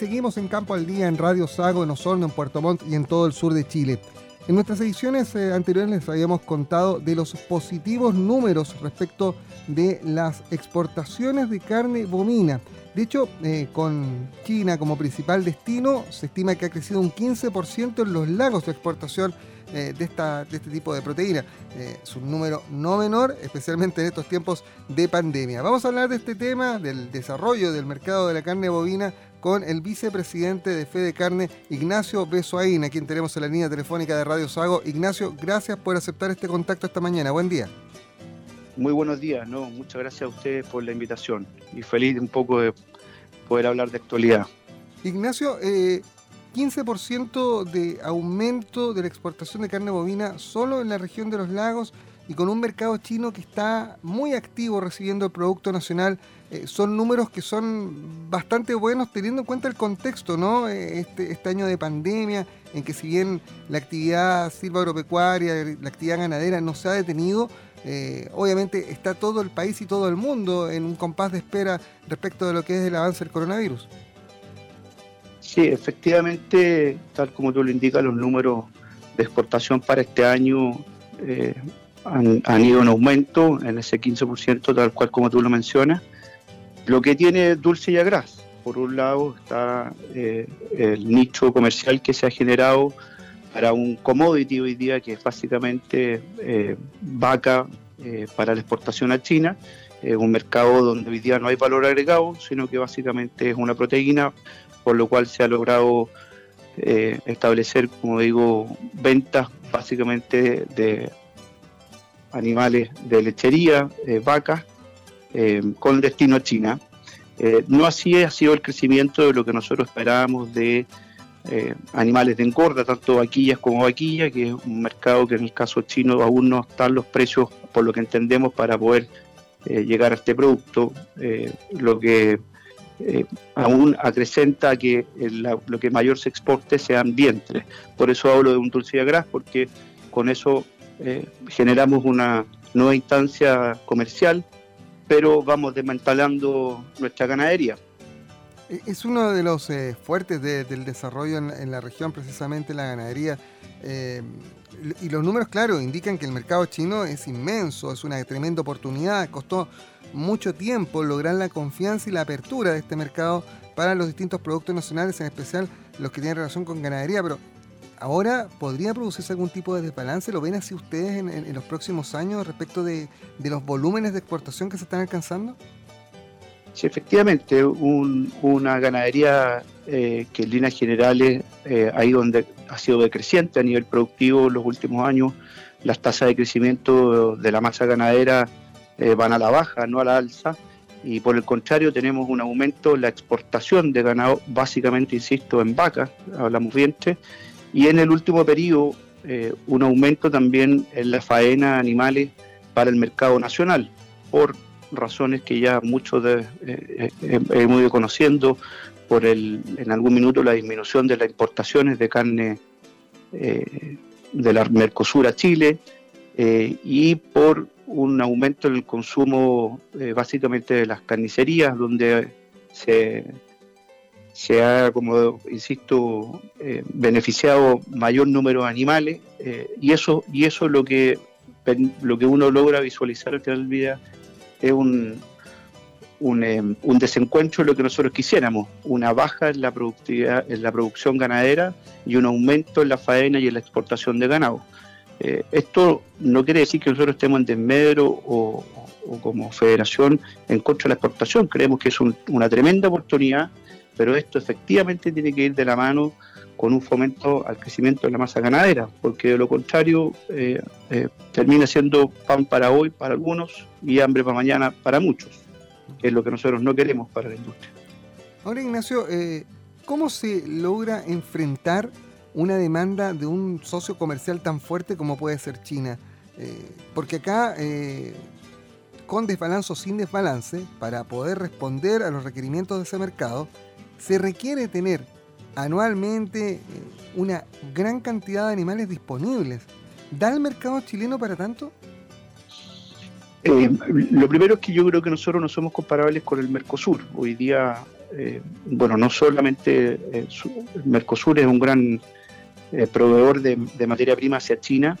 seguimos en Campo al Día en Radio Sago, en Osorno, en Puerto Montt y en todo el sur de Chile. En nuestras ediciones eh, anteriores les habíamos contado de los positivos números respecto de las exportaciones de carne bovina. De hecho, eh, con China como principal destino, se estima que ha crecido un 15% en los lagos de exportación eh, de, esta, de este tipo de proteína. es un número no menor, especialmente en estos tiempos de pandemia. Vamos a hablar de este tema, del desarrollo del mercado de la carne bovina, con el vicepresidente de Fede Carne, Ignacio Besoaín, a quien tenemos en la línea telefónica de Radio Sago. Ignacio, gracias por aceptar este contacto esta mañana. Buen día. Muy buenos días, ¿no? Muchas gracias a ustedes por la invitación y feliz un poco de poder hablar de actualidad. Ignacio, eh, 15% de aumento de la exportación de carne bovina solo en la región de los lagos y con un mercado chino que está muy activo recibiendo el producto nacional, eh, son números que son bastante buenos teniendo en cuenta el contexto, ¿no? Eh, este, este, año de pandemia, en que si bien la actividad silvagropecuaria, la actividad ganadera no se ha detenido, eh, obviamente está todo el país y todo el mundo en un compás de espera respecto de lo que es el avance del coronavirus. Sí, efectivamente, tal como tú lo indicas, los números de exportación para este año han, ido en aumento en ese 15%, tal cual como tú lo mencionas. Lo que tiene Dulce y Agras, por un lado está eh, el nicho comercial que se ha generado para un commodity hoy día que es básicamente eh, vaca eh, para la exportación a China, un mercado donde hoy día no hay valor agregado, sino que básicamente es una proteína, por lo cual se ha logrado establecer, como digo, ventas básicamente de animales de lechería, eh, vacas, eh, con destino a China. Eh, no así ha sido el crecimiento de lo que nosotros esperábamos de animales de engorda, tanto vaquillas como vaquillas, que es un mercado que en el caso chino aún no están los precios, por lo que entendemos, para poder llegar a este producto, lo que aún acrecenta que lo que mayor se exporte sean vientres. Por eso hablo de un dulce gras, porque con eso eh, generamos una nueva instancia comercial, pero vamos desmantelando nuestra ganadería. E, es uno de los eh, fuertes del desarrollo en, la región, precisamente la ganadería. Eh, y los números, claro, indican que el mercado chino es inmenso, es una tremenda oportunidad. Costó mucho tiempo lograr la confianza y la apertura de este mercado para los distintos productos nacionales, en especial los que tienen relación con ganadería, pero ahora podría producirse algún tipo de desbalance. ¿Lo ven así ustedes en, los próximos años respecto de, los volúmenes de exportación que se están alcanzando? Sí, efectivamente, una ganadería eh, que en líneas generales eh, ahí donde ha sido decreciente a nivel productivo en los últimos años, las tasas de crecimiento de la masa ganadera eh, van a la baja, no a la alza, y por el contrario tenemos un aumento en la exportación de ganado, básicamente, insisto, en vacas, hablamos vientre, y en el último periodo eh, un aumento también en la faena de animales para el mercado nacional, por razones que ya muchos de, eh, eh, hemos ido conociendo, por el, en algún minuto la disminución de las importaciones de carne de la Mercosur a Chile y por un aumento en el consumo básicamente de las carnicerías, donde se se ha, como insisto, eh, beneficiado mayor número de animales eh, y eso y eso es lo que lo que uno logra visualizar al final del día es un, un, eh, un, desencuentro de lo que nosotros quisiéramos, una baja en la productividad, en la producción ganadera y un aumento en la faena y en la exportación de ganado. esto no quiere decir que nosotros estemos en desmedro o, como federación en contra de la exportación, creemos que es una tremenda oportunidad pero esto efectivamente tiene que ir de la mano con un fomento al crecimiento de la masa ganadera, porque de lo contrario eh, eh, termina siendo pan para hoy para algunos y hambre para mañana para muchos, que es lo que nosotros no queremos para la industria. Ahora, Ignacio, eh, ¿cómo se logra enfrentar una demanda de un socio comercial tan fuerte como puede ser China? porque acá con desbalance o sin desbalance, para poder responder a los requerimientos de ese mercado, se requiere tener anualmente eh, una gran cantidad de animales disponibles. ¿Da el mercado chileno para tanto? Eh, lo primero es que yo creo que nosotros no somos comparables con el Mercosur. Hoy día bueno, no solamente Mercosur es un gran proveedor de, de, materia prima hacia China,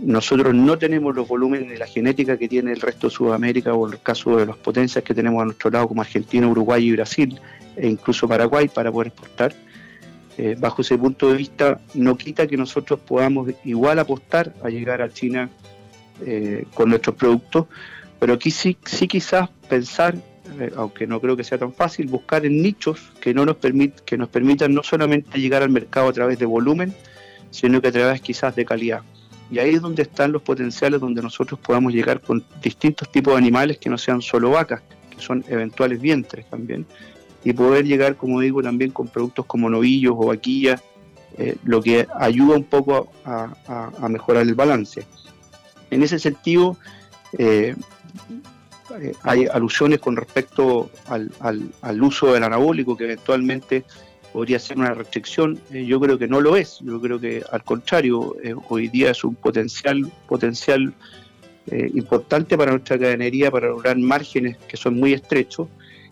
nosotros no tenemos los volúmenes de la genética que tiene el resto de Sudamérica o el caso de las potencias que tenemos a nuestro lado como Argentina, Uruguay y Brasil e incluso Paraguay para poder exportar. Eh, bajo ese punto de vista, no quita que nosotros podamos igual apostar a llegar a China eh, con nuestros productos, pero aquí sí, quizás pensar, eh, aunque no creo que sea tan fácil, buscar en nichos que, no nos, permit, que nos permitan no solamente llegar al mercado a través de volumen, sino que a través quizás de calidad. Y ahí es donde están los potenciales donde nosotros podamos llegar con distintos tipos de animales que no sean solo vacas, que son eventuales vientres también, y poder llegar, como digo, también con productos como novillos o vaquillas, eh, lo que ayuda un poco a, mejorar el balance. En ese sentido, eh, eh, hay alusiones con respecto al, uso del anabólico que eventualmente podría ser una restricción. yo creo que no lo es. Yo creo que al contrario, hoy día es un potencial, potencial importante para nuestra cadenería para lograr márgenes que son muy estrechos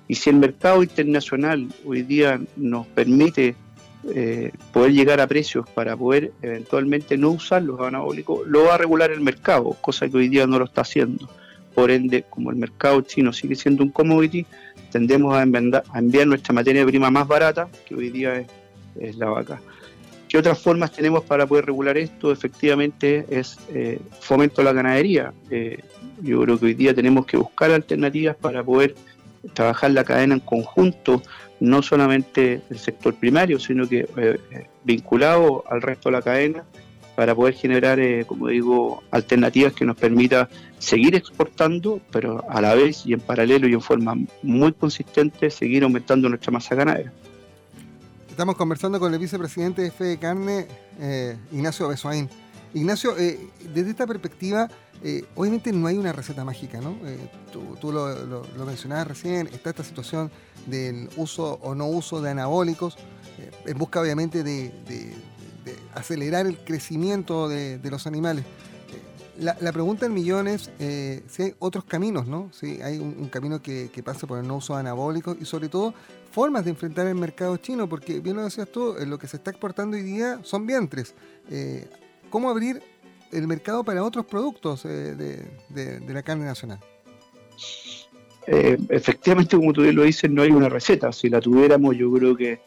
y si el mercado internacional hoy día nos permite eh, poder llegar a precios para poder eventualmente no usar los anabólicos, lo va a regular el mercado, cosa que hoy día no lo está haciendo. Por ende, como el mercado chino sigue siendo un commodity, tendemos a, enviar nuestra materia prima más barata, que hoy día es, la vaca. ¿Qué otras formas tenemos para poder regular esto? Efectivamente es eh, fomento a la ganadería. Eh, yo creo que hoy día tenemos que buscar alternativas para poder trabajar la cadena en conjunto, no solamente el sector primario, sino que eh, vinculado al resto de la cadena para poder generar, eh, como digo, alternativas que nos permita seguir exportando, pero a la vez y en paralelo y en forma muy consistente seguir aumentando nuestra masa ganadera. Estamos conversando con el vicepresidente de Fede Carne, eh, Ignacio Besoain. Ignacio, desde esta perspectiva, eh, obviamente no hay una receta mágica, ¿no? Eh, tú, lo, mencionabas recién, está esta situación del uso o no uso de anabólicos, eh, en busca obviamente de, acelerar el crecimiento de, los animales. La, pregunta en millones es si hay otros caminos, ¿no? Si hay un, camino que, que, pase por el no uso de anabólicos y sobre todo formas de enfrentar el mercado chino, porque bien lo decías tú, lo que se está exportando hoy día son vientres. ¿Cómo abrir el mercado para otros productos eh, de, la carne nacional? Eh, efectivamente, como tú lo dices, no hay una receta. Si la tuviéramos, yo creo que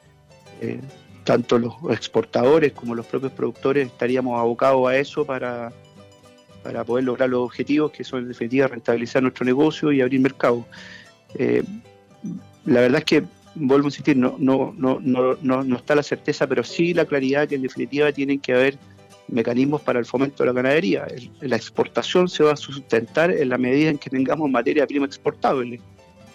eh, tanto los exportadores como los propios productores estaríamos abocados a eso para, para poder lograr los objetivos que son en definitiva rentabilizar nuestro negocio y abrir mercado. la verdad es que, vuelvo a insistir, no, no, no, no está la certeza, pero sí la claridad que en definitiva tienen que haber mecanismos para el fomento de la ganadería. la exportación se va a sustentar en la medida en que tengamos materia prima exportable,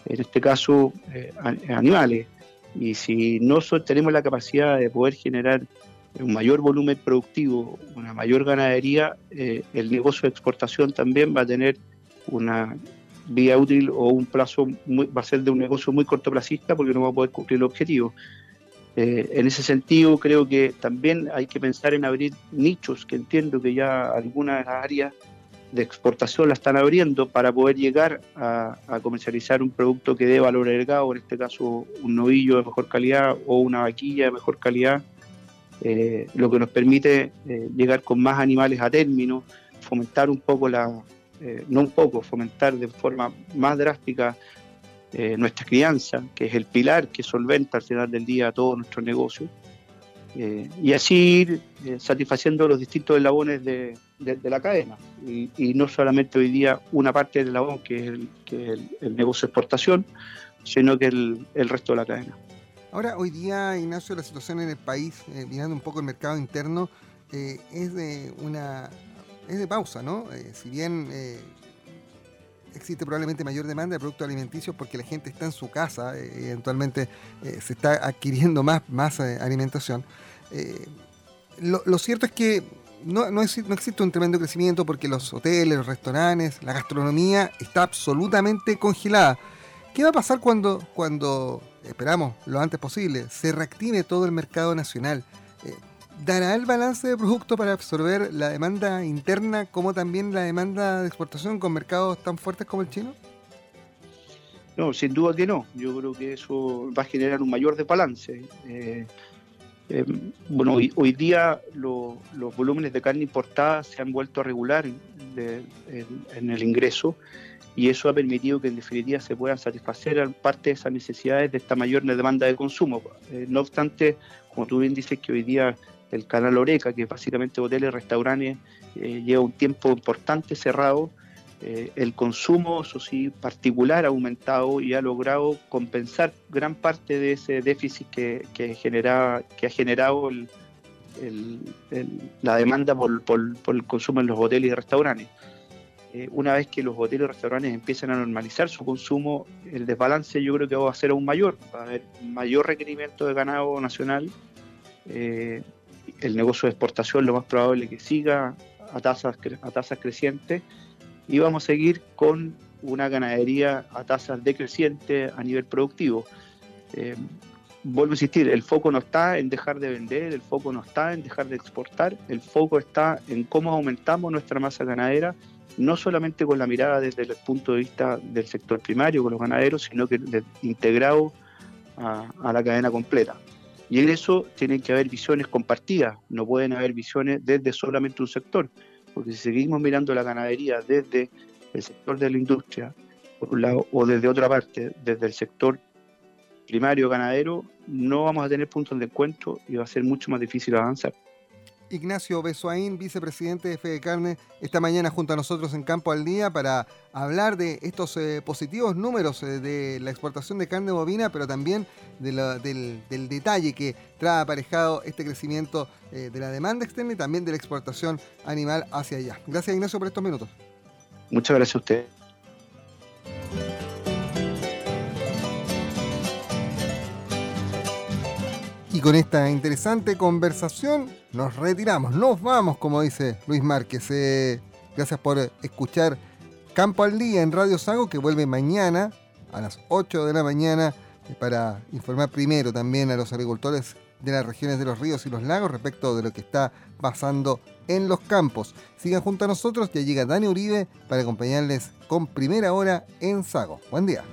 en este caso eh, animales. Y si no tenemos la capacidad de poder generar un mayor volumen productivo, una mayor ganadería, eh, el negocio de exportación también va a tener una vía útil o un plazo, va a ser de un negocio muy cortoplacista porque no va a poder cumplir el objetivo. Eh, en ese sentido, creo que también hay que pensar en abrir nichos, que entiendo que ya algunas áreas de exportación la están abriendo para poder llegar a, comercializar un producto que dé valor agregado, en este caso un novillo de mejor calidad o una vaquilla de mejor calidad, eh, lo que nos permite eh, llegar con más animales a término, fomentar un poco la, no un poco, fomentar de forma más drástica eh, nuestra crianza, que es el pilar que solventa al final del día todo nuestro negocio, eh, y así ir eh, satisfaciendo los distintos eslabones de, la cadena, y, no solamente hoy día una parte del eslabón que es el, que el, negocio de exportación, sino que el, el, resto de la cadena. Ahora, hoy día, Ignacio, la situación en el país, mirando un poco el mercado interno, es de una es de pausa, ¿no? si bien existe probablemente mayor demanda de productos alimenticios porque la gente está en su casa, eh, eventualmente eh, se está adquiriendo más, más eh, alimentación. Lo, cierto es que no, no, existe un tremendo crecimiento porque los hoteles, los restaurantes, la gastronomía está absolutamente congelada. ¿Qué va a pasar cuando, cuando esperamos lo antes posible, se reactive todo el mercado nacional? ¿Dará el balance de producto para absorber la demanda interna como también la demanda de exportación con mercados tan fuertes como el chino? No, sin duda que no. Yo creo que eso va a generar un mayor desbalance. Eh, eh, bueno, hoy, día los volúmenes de carne importada se han vuelto a regular en, el ingreso y eso ha permitido que en definitiva se puedan satisfacer parte de esas necesidades de esta mayor demanda de consumo. Eh, no obstante, como tú bien dices que hoy día el canal Oreca, que básicamente hoteles restaurantes, lleva un tiempo importante cerrado, eh, el consumo, eso sí, particular ha aumentado y ha logrado compensar gran parte de ese déficit que, que, genera, que ha generado la demanda por, el consumo en los hoteles y restaurantes. Eh, una vez que los hoteles y restaurantes empiezan a normalizar su consumo, el desbalance yo creo que va a ser aún mayor, va a haber mayor requerimiento de ganado nacional, eh, el negocio de exportación lo más probable que siga a tasas, a tasas crecientes y vamos a seguir con una ganadería a tasas decrecientes a nivel productivo. Eh, vuelvo a insistir, el foco no está en dejar de vender, el foco no está en dejar de exportar, el foco está en cómo aumentamos nuestra masa ganadera, no solamente con la mirada desde el punto de vista del sector primario, con los ganaderos, sino que integrado a la cadena completa. Y en eso tienen que haber visiones compartidas, no pueden haber visiones desde solamente un sector porque si seguimos mirando la ganadería desde el sector de la industria, por un lado, o desde otra parte, desde el sector primario ganadero, no vamos a tener puntos de encuentro y va a ser mucho más difícil avanzar. Ignacio Besoaín, vicepresidente de Fede Carne, esta mañana junto a nosotros en Campo al Día para hablar de estos eh, positivos números eh, de la exportación de carne bovina, pero también del, detalle que trae aparejado este crecimiento eh, de la demanda externa y también de la exportación animal hacia allá. Gracias Ignacio por estos minutos. Muchas gracias a usted. Y con esta interesante conversación nos retiramos, nos vamos, como dice Luis Márquez. Eh, gracias por escuchar Campo al Día en Radio Sago, que vuelve mañana a las 8 de la mañana eh, para informar primero también a los agricultores de las regiones de los ríos y los lagos respecto de lo que está pasando en los campos. Sigan junto a nosotros, ya llega Dani Uribe para acompañarles con primera hora en Sago. Buen día.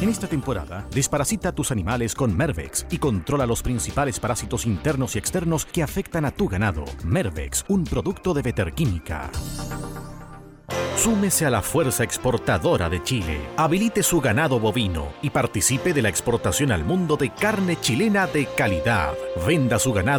En esta temporada, desparasita a tus animales con Mervex y controla los principales parásitos internos y externos que afectan a tu ganado. Mervex, un producto de Veterquímica. Súmese a la fuerza exportadora de Chile. Habilite su ganado bovino y participe de la exportación al mundo de carne chilena de calidad. Venda su ganado